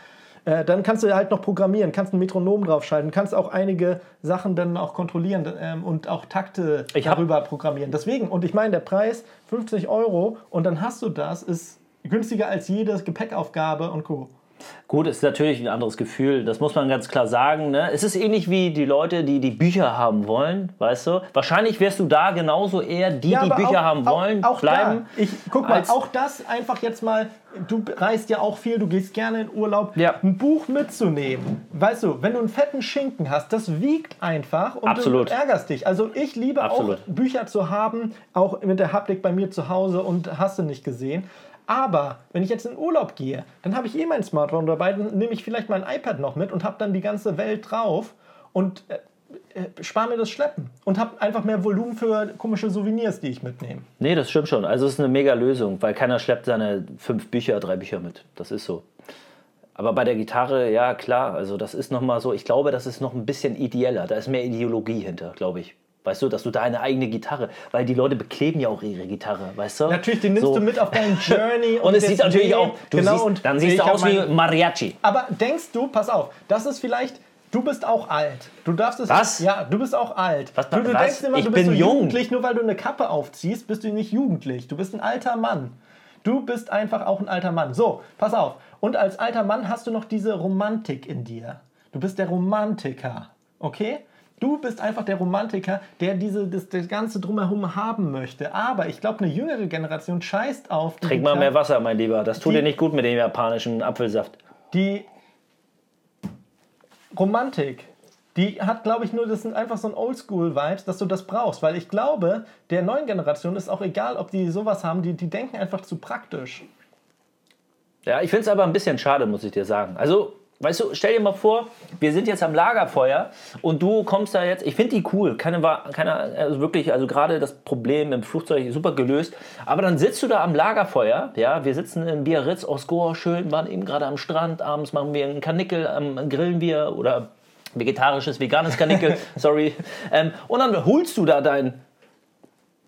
[SPEAKER 3] Äh, dann kannst du halt noch programmieren, kannst ein Metronom draufschalten, kannst auch einige Sachen dann auch kontrollieren ähm, und auch Takte
[SPEAKER 1] Ich
[SPEAKER 3] darüber programmieren. Deswegen, und ich meine, der Preis 50 Euro und dann hast du das, ist günstiger als jede Gepäckaufgabe und Co.
[SPEAKER 1] Gut, ist natürlich ein anderes Gefühl, das muss man ganz klar sagen. Ne? Es ist ähnlich wie die Leute, die die Bücher haben wollen, weißt du? Wahrscheinlich wirst du da genauso eher die, die
[SPEAKER 3] aber
[SPEAKER 1] Bücher haben wollen,
[SPEAKER 3] auch, auch
[SPEAKER 1] bleiben.
[SPEAKER 3] Da, ich guck mal, auch das einfach jetzt mal. Du reist ja auch viel, du gehst gerne in Urlaub.
[SPEAKER 1] Ja.
[SPEAKER 3] Ein Buch mitzunehmen, weißt du, wenn du einen fetten Schinken hast, das wiegt einfach und
[SPEAKER 1] Absolut.
[SPEAKER 3] du ärgerst dich. Also ich liebe
[SPEAKER 1] Absolut.
[SPEAKER 3] auch Bücher zu haben, auch mit der Haptik bei mir zu Hause und hast du nicht gesehen. Aber wenn ich jetzt in Urlaub gehe, dann habe ich eh mein Smartphone dabei, dann nehme ich vielleicht mein iPad noch mit und habe dann die ganze Welt drauf und äh, äh, spare mir das Schleppen und habe einfach mehr Volumen für komische Souvenirs, die ich mitnehme.
[SPEAKER 1] Nee, das stimmt schon. Also es ist eine mega Lösung, weil keiner schleppt seine fünf Bücher, drei Bücher mit. Das ist so. Aber bei der Gitarre, ja klar, also das ist nochmal so, ich glaube, das ist noch ein bisschen ideeller. Da ist mehr Ideologie hinter, glaube ich. Weißt du, dass du deine eigene Gitarre, weil die Leute bekleben ja auch ihre Gitarre, weißt du?
[SPEAKER 3] Natürlich, den nimmst
[SPEAKER 1] So.
[SPEAKER 3] du mit auf deinen Journey. *laughs*
[SPEAKER 1] Und es sieht natürlich auch, du
[SPEAKER 3] genau,
[SPEAKER 1] siehst,
[SPEAKER 3] und
[SPEAKER 1] dann siehst du aus wie Mariachi.
[SPEAKER 3] Aber denkst du, pass auf, das ist vielleicht, du bist auch alt. Du darfst es.
[SPEAKER 1] Was?
[SPEAKER 3] Ja, du bist auch alt.
[SPEAKER 1] Was-
[SPEAKER 3] du, du
[SPEAKER 1] was?
[SPEAKER 3] denkst immer,
[SPEAKER 1] Ich
[SPEAKER 3] du bist
[SPEAKER 1] bin
[SPEAKER 3] so
[SPEAKER 1] jung.
[SPEAKER 3] jugendlich, nur weil du eine Kappe aufziehst, bist du nicht jugendlich. Du bist ein alter Mann. Du bist einfach auch ein alter Mann. So, pass auf. Und als alter Mann hast du noch diese Romantik in dir. Du bist der Romantiker. Okay? Du bist einfach der Romantiker, der diese, das, das Ganze drumherum haben möchte. Aber ich glaube, eine jüngere Generation scheißt auf.
[SPEAKER 1] Trink mal mehr Wasser, mein Lieber. Das tut
[SPEAKER 3] Die-
[SPEAKER 1] dir nicht gut mit dem japanischen Apfelsaft.
[SPEAKER 3] die Romantik, die hat, glaube ich, nur, das sind einfach so ein Oldschool-Vibes, dass du das brauchst. Weil ich glaube, der neuen Generation ist auch egal, ob die sowas haben, die, die denken einfach zu praktisch.
[SPEAKER 1] Ja, ich finde es aber ein bisschen schade, muss ich dir sagen. Also, weißt du, stell dir mal vor, wir sind jetzt am Lagerfeuer und du kommst da jetzt. Ich finde die cool. Keine, keine, also wirklich, also gerade das Problem im Flugzeug ist super gelöst. Aber dann sitzt du da am Lagerfeuer. Ja, wir sitzen in Biarritz, Osgoa, schön, waren eben gerade am Strand. Abends machen wir einen Kanickel, ähm, grillen wir oder vegetarisches, veganes Kanickel, *laughs* sorry. Ähm, und dann holst du da deinen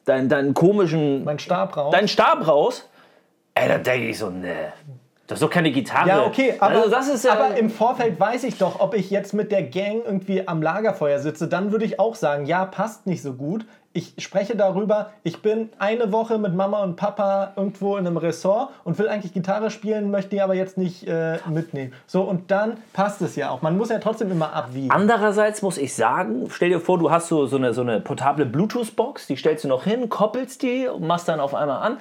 [SPEAKER 1] dein, deinen komischen
[SPEAKER 3] Mein Stab raus.
[SPEAKER 1] deinen Stab raus. Ey, da denke ich so, ne. Das ist doch keine Gitarre.
[SPEAKER 3] ja, okay, aber,
[SPEAKER 1] also das ist ja,
[SPEAKER 3] aber im Vorfeld weiß ich doch, ob ich jetzt mit der Gang irgendwie am Lagerfeuer sitze, dann würde ich auch sagen, ja, passt nicht so gut. Ich spreche darüber, ich bin eine Woche mit Mama und Papa irgendwo in einem Ressort und will eigentlich Gitarre spielen, möchte die aber jetzt nicht äh, mitnehmen. So, und dann passt es ja auch. Man muss ja trotzdem immer abwiegen.
[SPEAKER 1] Andererseits muss ich sagen, stell dir vor, du hast so, so, eine, so eine portable Bluetooth-Box, die stellst du noch hin, koppelst die und machst dann auf einmal an.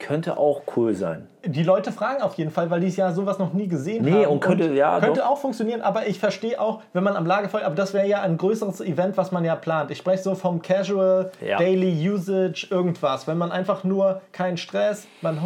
[SPEAKER 1] Könnte auch cool sein.
[SPEAKER 3] Die Leute fragen auf jeden Fall, weil die es ja sowas noch nie gesehen
[SPEAKER 1] Nee,
[SPEAKER 3] haben.
[SPEAKER 1] und könnte- ja,
[SPEAKER 3] könnte
[SPEAKER 1] doch.
[SPEAKER 3] auch funktionieren, aber ich verstehe auch, wenn man am Lagerfeuer, aber das wäre ja ein größeres Event, was man ja plant. Ich spreche so vom Casual,
[SPEAKER 1] Ja.
[SPEAKER 3] Daily Usage, irgendwas. Wenn man einfach nur keinen Stress, man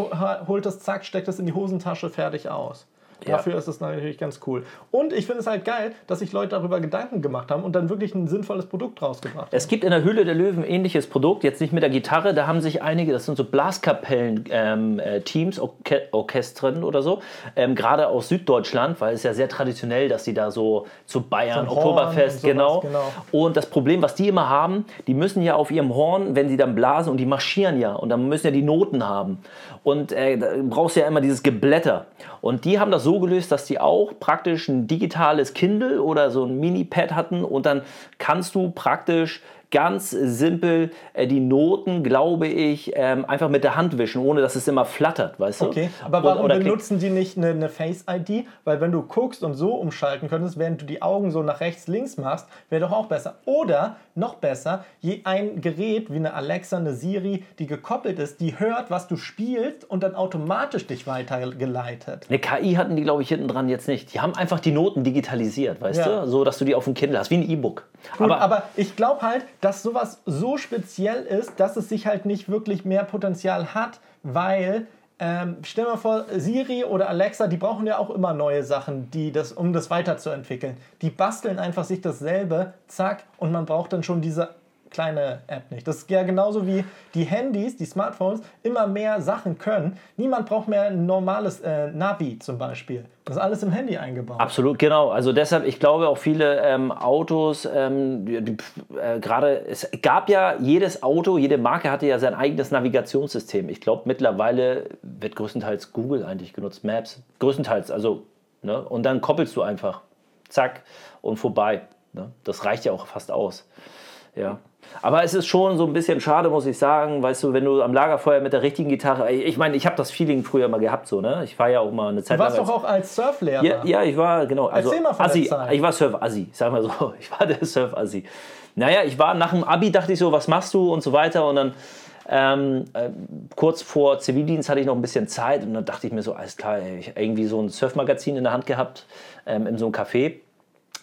[SPEAKER 3] holt das, zack, steckt es in die Hosentasche, fertig aus.
[SPEAKER 1] Ja.
[SPEAKER 3] Dafür ist es natürlich ganz cool. Und ich finde es halt geil, dass sich Leute darüber Gedanken gemacht haben und dann wirklich ein sinnvolles Produkt rausgebracht haben.
[SPEAKER 1] Es gibt in der Höhle der Löwen ein ähnliches Produkt, jetzt nicht mit der Gitarre, da haben sich einige, das sind so Blaskapellen-Teams, Orche Orchestren oder so, ähm, gerade aus Süddeutschland, weil es ja sehr traditionell, dass die da so zu Bayern,
[SPEAKER 3] So
[SPEAKER 1] Oktoberfest,
[SPEAKER 3] und sowas,
[SPEAKER 1] genau.
[SPEAKER 3] genau.
[SPEAKER 1] Und das Problem, was die immer haben, die müssen ja auf ihrem Horn, wenn sie dann blasen und die marschieren ja und dann müssen ja die Noten haben. Und äh, da brauchst du ja immer dieses Geblätter. Und die haben das so gelöst, dass die auch praktisch ein digitales Kindle oder so ein Mini-Pad hatten und dann kannst du praktisch ganz simpel äh, die Noten, glaube ich, ähm, einfach mit der Hand wischen, ohne dass es immer flattert, weißt du?
[SPEAKER 3] Okay, aber warum
[SPEAKER 1] oder klick-
[SPEAKER 3] benutzen die nicht eine, eine Face-ID? Weil wenn du guckst und so umschalten könntest, während du die Augen so nach rechts, links machst, wäre doch auch besser. Oder, noch besser, je ein Gerät wie eine Alexa, eine Siri, die gekoppelt ist, die hört, was du spielst und dann automatisch dich weitergeleitet.
[SPEAKER 1] Eine KI hatten die, glaube ich, hinten dran jetzt nicht. Die haben einfach die Noten digitalisiert, weißt
[SPEAKER 3] Ja.
[SPEAKER 1] du? So, dass du die auf dem Kindle hast, wie ein E-Book. Aber,
[SPEAKER 3] aber, ich glaube halt, dass sowas so speziell ist, dass es sich halt nicht wirklich mehr Potenzial hat, weil ähm, stell mal vor, Siri oder Alexa, die brauchen ja auch immer neue Sachen, die das, um das weiterzuentwickeln. Die basteln einfach sich dasselbe, zack, und man braucht dann schon diese kleine App nicht. Das ist ja genauso wie die Handys, die Smartphones, immer mehr Sachen können. Niemand braucht mehr ein normales äh, Navi zum Beispiel. Das ist alles im Handy eingebaut.
[SPEAKER 1] Absolut, genau. Also deshalb, ich glaube auch viele ähm, Autos, ähm, äh, gerade, es gab ja, jedes Auto, jede Marke hatte ja sein eigenes Navigationssystem. Ich glaube, mittlerweile wird größtenteils Google eigentlich genutzt, Maps. Größtenteils, also, ne? Und dann koppelst du einfach, zack, und vorbei. Ne? Das reicht ja auch fast aus. Ja. Aber es ist schon so ein bisschen schade, muss ich sagen, weißt du, wenn du am Lagerfeuer mit der richtigen Gitarre, ich meine, ich habe das Feeling früher mal gehabt, so, ne? Ich war ja auch mal eine Zeit
[SPEAKER 3] du warst
[SPEAKER 1] lang
[SPEAKER 3] doch auch als Surflehrer.
[SPEAKER 1] ja, ja, ich war, genau. Also
[SPEAKER 3] Erzähl mal von der
[SPEAKER 1] Assi.
[SPEAKER 3] Zeit.
[SPEAKER 1] Ich war Surf-Assi, sag mal so. *laughs* Ich war der Surf-Assi. Naja, ich war nach dem Abi, dachte ich so, was machst du und so weiter. Und dann ähm, äh, kurz vor Zivildienst hatte ich noch ein bisschen Zeit und dann dachte ich mir so, alles klar, ey, ich irgendwie so ein Surfmagazin in der Hand gehabt, ähm, in so einem Café.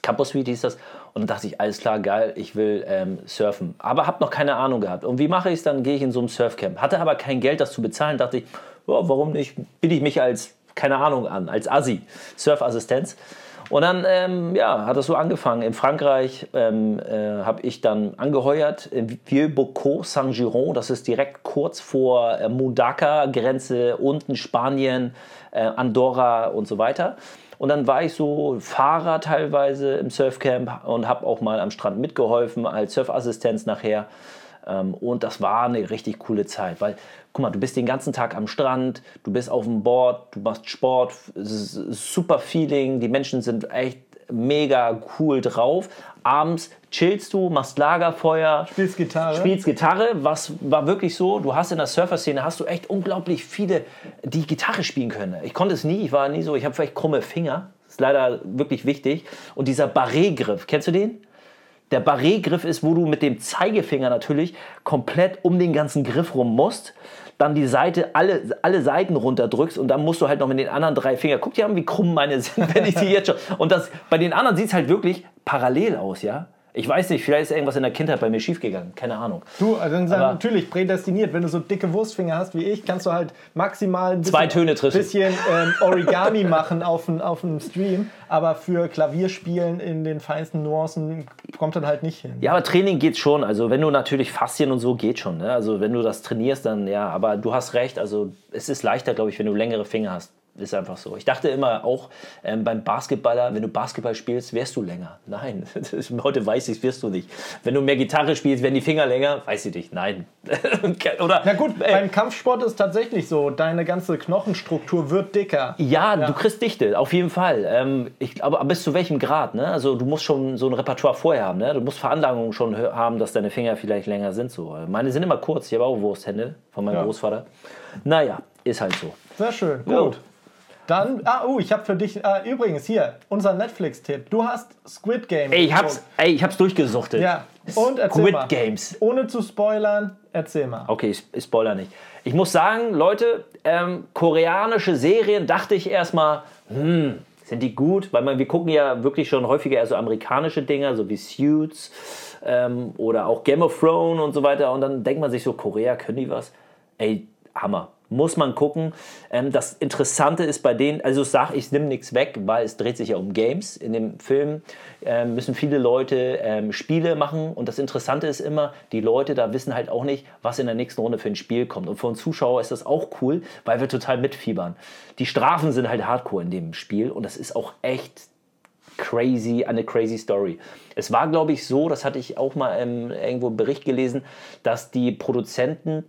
[SPEAKER 1] Campus Suite hieß das. Und dann dachte ich, alles klar, geil, ich will ähm, surfen. Aber habe noch keine Ahnung gehabt. Und wie mache ich es? Dann gehe ich in so ein Surfcamp. Hatte aber kein Geld, das zu bezahlen. Dachte ich, ja, warum nicht? Biete ich mich als, keine Ahnung an, als Assi, Surfassistenz. Und dann ja, hat das so angefangen. In Frankreich ähm, äh, habe ich dann angeheuert, in Vieux-Bocaux, Saint-Giron, das ist direkt kurz vor äh, Mundaka-Grenze, unten Spanien, äh, Andorra und so weiter. Und dann war ich so Fahrer teilweise im Surfcamp und habe auch mal am Strand mitgeholfen als Surfassistenz nachher. Ähm, Und das war eine richtig coole Zeit, weil, guck mal, du bist den ganzen Tag am Strand, du bist auf dem Board, du machst Sport, es ist super Feeling, die Menschen sind echt mega cool drauf. Abends chillst du, machst Lagerfeuer,
[SPEAKER 3] Spielst Gitarre.
[SPEAKER 1] spielst Gitarre, was war wirklich so, du hast in der Surfer-Szene, hast du echt unglaublich viele, die Gitarre spielen können. Ich konnte es nie, ich war nie so, ich habe vielleicht krumme Finger, ist leider wirklich wichtig. Und dieser Barré-Griff, kennst du den? Der Barré-Griff ist, wo du mit dem Zeigefinger natürlich komplett um den ganzen Griff rum musst, dann die Seite, alle, alle Seiten runterdrückst und dann musst du halt noch mit den anderen drei Fingern, guck dir an, wie krumm meine *laughs* sind, wenn ich die jetzt schon. Und das, bei den anderen sieht es halt wirklich parallel aus, ja. Ich weiß nicht, vielleicht ist irgendwas in der Kindheit bei mir schiefgegangen, keine Ahnung.
[SPEAKER 3] Du, also dann
[SPEAKER 1] Aber-
[SPEAKER 3] natürlich prädestiniert. Wenn du so dicke Wurstfinger hast wie ich, kannst du halt maximal ein bisschen,
[SPEAKER 1] Zwei Töne treffen.
[SPEAKER 3] bisschen ähm, Origami machen auf dem auf Stream. Aber für Klavierspielen in den feinsten Nuancen kommt dann halt nicht hin.
[SPEAKER 1] Ja, aber Training geht schon. Also wenn du natürlich Faszien und so geht schon. Ne? Also wenn du das trainierst, dann ja. Aber du hast recht. Also es ist leichter, glaube ich, wenn du längere Finger hast. Ist einfach so. Ich dachte immer auch ähm, beim Basketballer, wenn du Basketball spielst, wärst du länger. Nein, *laughs* heute weiß ich, wirst du nicht. Wenn du mehr Gitarre spielst, werden die Finger länger. Weiß ich nicht. Nein. *laughs* Oder?
[SPEAKER 3] Na gut,
[SPEAKER 1] ey,
[SPEAKER 3] beim Kampfsport ist tatsächlich so, deine ganze Knochenstruktur wird dicker.
[SPEAKER 1] Ja, du kriegst Dichte, auf jeden Fall. Ähm, ich, aber bis zu welchem Grad? Ne? Also du musst schon so ein Repertoire vorher haben. Ne? Du musst Veranlagungen schon haben, dass deine Finger vielleicht länger sind. So. Meine sind immer kurz. Ich habe auch Wursthände von meinem
[SPEAKER 3] Ja.
[SPEAKER 1] Großvater. Naja, ist halt so.
[SPEAKER 3] Sehr schön,
[SPEAKER 1] Ja.
[SPEAKER 3] gut. Dann, ah, uh, ich habe für dich, äh, übrigens hier, unser Netflix-Tipp. Du hast Squid Game.
[SPEAKER 1] Ey, ich hab's, ey, ich hab's durchgesuchtet.
[SPEAKER 3] Ja, und erzähl
[SPEAKER 1] Squid
[SPEAKER 3] mal.
[SPEAKER 1] Games.
[SPEAKER 3] Ohne zu spoilern, erzähl mal.
[SPEAKER 1] Okay, ich, ich spoiler nicht. Ich muss sagen, Leute, ähm, koreanische Serien dachte ich erstmal, hm, sind die gut? Weil man, wir gucken ja wirklich schon häufiger eher so amerikanische Dinger, so wie Suits ähm, oder auch Game of Thrones und so weiter. Und dann denkt man sich so, Korea, können die was? Ey, Hammer. Muss man gucken. Ähm, das Interessante ist bei denen, also sage, ich nehme nichts weg, weil es dreht sich ja um Games. In dem Film ähm, müssen viele Leute ähm, Spiele machen und das Interessante ist immer, die Leute da wissen halt auch nicht, was in der nächsten Runde für ein Spiel kommt. Und für uns Zuschauer ist das auch cool, weil wir total mitfiebern. Die Strafen sind halt hardcore in dem Spiel und das ist auch echt crazy, eine crazy Story. Es war, glaube ich, so, das hatte ich auch mal ähm, irgendwo im Bericht gelesen, dass die Produzenten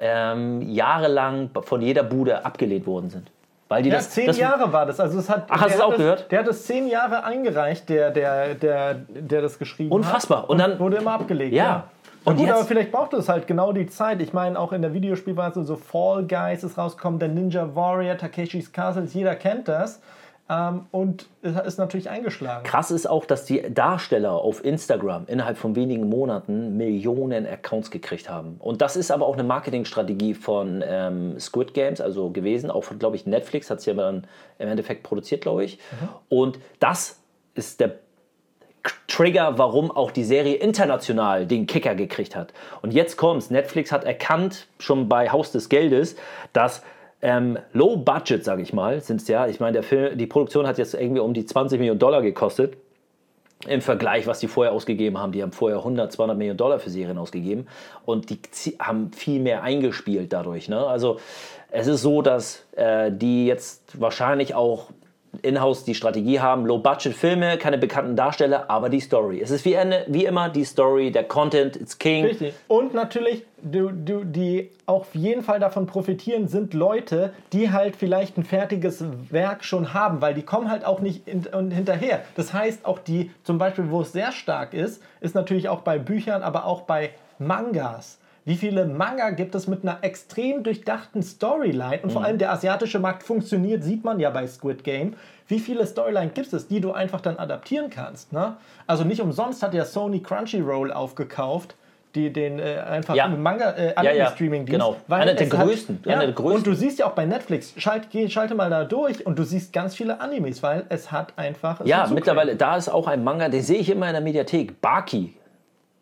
[SPEAKER 1] ähm, jahrelang von jeder Bude abgelehnt worden sind. Weil die
[SPEAKER 3] Ja,
[SPEAKER 1] das,
[SPEAKER 3] zehn
[SPEAKER 1] das,
[SPEAKER 3] Jahre war das. Also es hat,
[SPEAKER 1] Ach, hast du es auch
[SPEAKER 3] das,
[SPEAKER 1] gehört?
[SPEAKER 3] Der hat es zehn Jahre eingereicht, der, der, der, der das geschrieben
[SPEAKER 1] Unfassbar.
[SPEAKER 3] hat.
[SPEAKER 1] Und dann-
[SPEAKER 3] wurde immer abgelegt.
[SPEAKER 1] Ja.
[SPEAKER 3] Ja.
[SPEAKER 1] Und
[SPEAKER 3] gut,
[SPEAKER 1] jetzt-
[SPEAKER 3] aber vielleicht braucht es halt genau die Zeit. Ich meine, auch in der Videospielweise so Fall Guys ist rausgekommen, der Ninja Warrior, Takeshis Castles, jeder kennt das. Ähm, und es ist natürlich eingeschlagen.
[SPEAKER 1] Krass ist auch, dass die Darsteller auf Instagram innerhalb von wenigen Monaten Millionen Accounts gekriegt haben. Und das ist aber auch eine Marketingstrategie von ähm, Squid Games, also gewesen, auch von, glaube ich, Netflix hat es ja dann im Endeffekt produziert, glaube ich. Und das ist der Trigger, warum auch die Serie international den Kicker gekriegt hat. Und jetzt kommt's. Netflix hat erkannt, schon bei Haus des Geldes, dass ähm, Low Budget, sage ich mal, sind es ja. Ich meine, die Produktion hat jetzt irgendwie um die 20 Millionen Dollar gekostet. Im Vergleich, was die vorher ausgegeben haben. Die haben vorher 100, 200 Millionen Dollar für Serien ausgegeben. Und die haben viel mehr eingespielt dadurch. Ne? Also es ist so, dass äh, die jetzt wahrscheinlich auch in-house die Strategie haben, Low-Budget-Filme, keine bekannten Darsteller, aber die Story. Es ist wie, eine, wie immer die Story, der Content, it's king.
[SPEAKER 3] Richtig. Und natürlich, du, du, die auf jeden Fall davon profitieren, sind Leute, die halt vielleicht ein fertiges Werk schon haben, weil die kommen halt auch nicht in, und hinterher. Das heißt, auch die, zum Beispiel, wo es sehr stark ist, ist natürlich auch bei Büchern, aber auch bei Mangas. Wie viele Manga gibt es mit einer extrem durchdachten Storyline? Und vor allem der asiatische Markt funktioniert, sieht man ja bei Squid Game. Wie viele Storyline gibt es, die du einfach dann adaptieren kannst? Ne? Also nicht umsonst hat ja Sony Crunchyroll aufgekauft, die den äh, einfach
[SPEAKER 1] Ja.
[SPEAKER 3] Manga äh,
[SPEAKER 1] Ja, ja,
[SPEAKER 3] Anime-Streaming-Dienst.
[SPEAKER 1] genau.
[SPEAKER 3] weil
[SPEAKER 1] Einer der
[SPEAKER 3] es hat-
[SPEAKER 1] größten,
[SPEAKER 3] Ja,
[SPEAKER 1] der größten.
[SPEAKER 3] Und du siehst ja auch bei Netflix, schalt, geh, schalte mal da durch und du siehst ganz viele Animes, weil es hat einfach. es
[SPEAKER 1] Ja, mittlerweile, da ist auch ein Manga, den sehe ich immer in der Mediathek. Baki.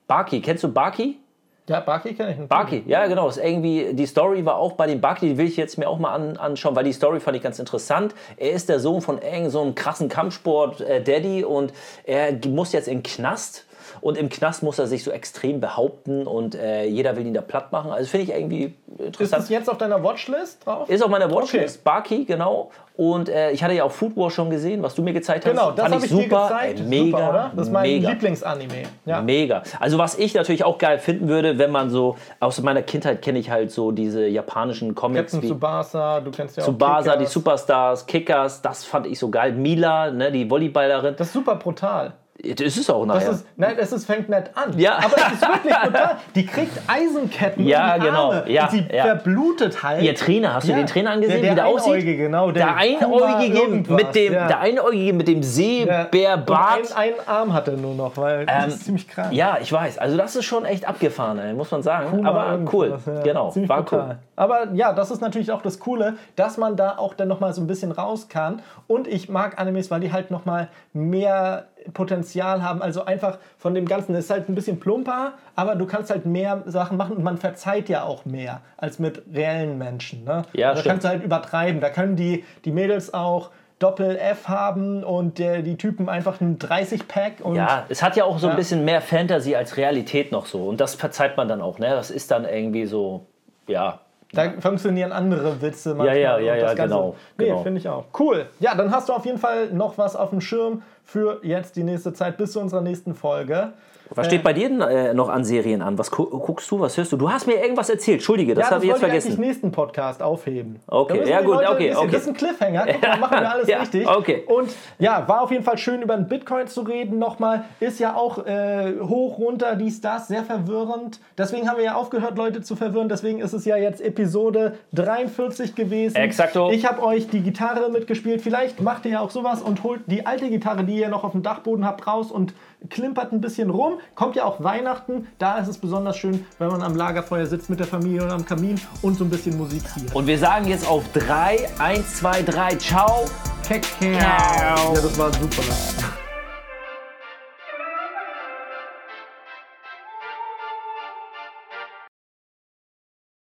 [SPEAKER 1] Baki, kennst du Baki?
[SPEAKER 3] Ja, Baki kenne ich. natürlich.
[SPEAKER 1] Baki, ja genau. Ist irgendwie, die Story war auch bei dem Baki, die will ich jetzt mir auch mal an, anschauen, weil die Story fand ich ganz interessant. Er ist der Sohn von irgend so krassen Kampfsport-Daddy und er muss jetzt in den Knast. Und im Knast muss er sich so extrem behaupten und äh, jeder will ihn da platt machen. Also finde ich irgendwie
[SPEAKER 3] Ist
[SPEAKER 1] interessant.
[SPEAKER 3] das jetzt auf deiner Watchlist drauf?
[SPEAKER 1] Ist auf meiner Watchlist,
[SPEAKER 3] Okay.
[SPEAKER 1] Baki, genau. Und äh, ich hatte ja auch Food War schon gesehen, was du mir gezeigt hast.
[SPEAKER 3] Genau, das habe ich dir
[SPEAKER 1] super.
[SPEAKER 3] gezeigt.
[SPEAKER 1] Ey, mega,
[SPEAKER 3] Super, oder? Das ist mein
[SPEAKER 1] mega.
[SPEAKER 3] Lieblingsanime. Ja.
[SPEAKER 1] Mega. Also was ich natürlich auch geil finden würde, wenn man so, aus meiner Kindheit kenne ich halt so diese japanischen Comics
[SPEAKER 3] Captain
[SPEAKER 1] wie
[SPEAKER 3] Tsubasa, du kennst ja auch
[SPEAKER 1] Tsubasa, die. Superstars, Kickers, das fand ich so geil. Mila, ne, die Volleyballerin.
[SPEAKER 3] Das ist super brutal.
[SPEAKER 1] Das ist es auch
[SPEAKER 3] Das
[SPEAKER 1] nachher.
[SPEAKER 3] ist, nein, es ist, fängt nett an.
[SPEAKER 1] Ja.
[SPEAKER 3] Aber es ist wirklich brutal. Die kriegt Eisenketten
[SPEAKER 1] Ja,
[SPEAKER 3] in die
[SPEAKER 1] genau.
[SPEAKER 3] Arme.
[SPEAKER 1] Ja,
[SPEAKER 3] und sie
[SPEAKER 1] ja.
[SPEAKER 3] verblutet halt.
[SPEAKER 1] Ihr Trainer, hast du den Trainer angesehen,
[SPEAKER 3] der,
[SPEAKER 1] wie der
[SPEAKER 3] der
[SPEAKER 1] aussieht?
[SPEAKER 3] Einäugige, genau.
[SPEAKER 1] der
[SPEAKER 3] Kuma
[SPEAKER 1] Einäugige mit dem,
[SPEAKER 3] ja.
[SPEAKER 1] der Einäugige mit dem
[SPEAKER 3] Ja.
[SPEAKER 1] Seebärbart.
[SPEAKER 3] Ein, einen Arm hat er nur noch, weil das
[SPEAKER 1] Ähm,
[SPEAKER 3] ist ziemlich krank.
[SPEAKER 1] Ja, ich weiß. Also das ist schon echt abgefahren, ey, muss man sagen.
[SPEAKER 3] Kuma
[SPEAKER 1] Aber cool.
[SPEAKER 3] ja.
[SPEAKER 1] Genau,
[SPEAKER 3] Ziemlich
[SPEAKER 1] war
[SPEAKER 3] brutal.
[SPEAKER 1] cool.
[SPEAKER 3] Aber ja, das ist natürlich auch das Coole, dass man da auch dann nochmal so ein bisschen raus kann. Und ich mag Animes, weil die halt nochmal mehr Potenzial haben. Also einfach von dem Ganzen, das ist halt ein bisschen plumper, aber du kannst halt mehr Sachen machen und man verzeiht ja auch mehr als mit reellen Menschen. Ne?
[SPEAKER 1] Ja,
[SPEAKER 3] da
[SPEAKER 1] stimmt.
[SPEAKER 3] kannst du halt übertreiben. Da können die, die Mädels auch Doppel-F haben und der, die Typen einfach ein 30-Pack und
[SPEAKER 1] Ja, es hat ja auch so ein
[SPEAKER 3] Ja.
[SPEAKER 1] bisschen mehr Fantasy als Realität noch so. Und das verzeiht man dann auch, ne? Das ist dann irgendwie so, ja.
[SPEAKER 3] Da funktionieren andere Witze manchmal.
[SPEAKER 1] ja, ja, ja,
[SPEAKER 3] das Ganze-
[SPEAKER 1] genau,
[SPEAKER 3] Nee,
[SPEAKER 1] genau.
[SPEAKER 3] finde ich auch. Cool. Ja, dann hast du auf jeden Fall noch was auf dem Schirm für jetzt die nächste Zeit bis zu unserer nächsten Folge.
[SPEAKER 1] Was steht bei dir denn äh, noch an Serien an? Was gu guckst du, was hörst du? Du hast mir irgendwas erzählt, Entschuldige, das
[SPEAKER 3] ja,
[SPEAKER 1] habe ich jetzt vergessen.
[SPEAKER 3] nächsten Podcast aufheben.
[SPEAKER 1] Okay, ja gut,
[SPEAKER 3] Leute
[SPEAKER 1] okay,
[SPEAKER 3] bisschen-
[SPEAKER 1] okay.
[SPEAKER 3] Das ist ein Cliffhanger. Guck mal, *laughs* machen wir alles
[SPEAKER 1] Ja,
[SPEAKER 3] richtig.
[SPEAKER 1] okay.
[SPEAKER 3] Und ja, war auf jeden Fall schön, über den Bitcoin zu reden nochmal. Ist ja auch äh, hoch, runter, dies, das, sehr verwirrend. Deswegen haben wir ja aufgehört, Leute zu verwirren. Deswegen ist es ja jetzt Episode 43 gewesen.
[SPEAKER 1] Exakto.
[SPEAKER 3] Ich habe euch die Gitarre mitgespielt. Vielleicht macht ihr ja auch sowas und holt die alte Gitarre, die ihr noch auf dem Dachboden habt, raus und klimpert ein bisschen rum. Kommt ja auch Weihnachten. Da ist es besonders schön, wenn man am Lagerfeuer sitzt mit der Familie oder am Kamin und so ein bisschen Musik zieht.
[SPEAKER 1] Und wir sagen jetzt auf 3, 1, 2, 3, ciao.
[SPEAKER 3] Kakao. Ja, das war super.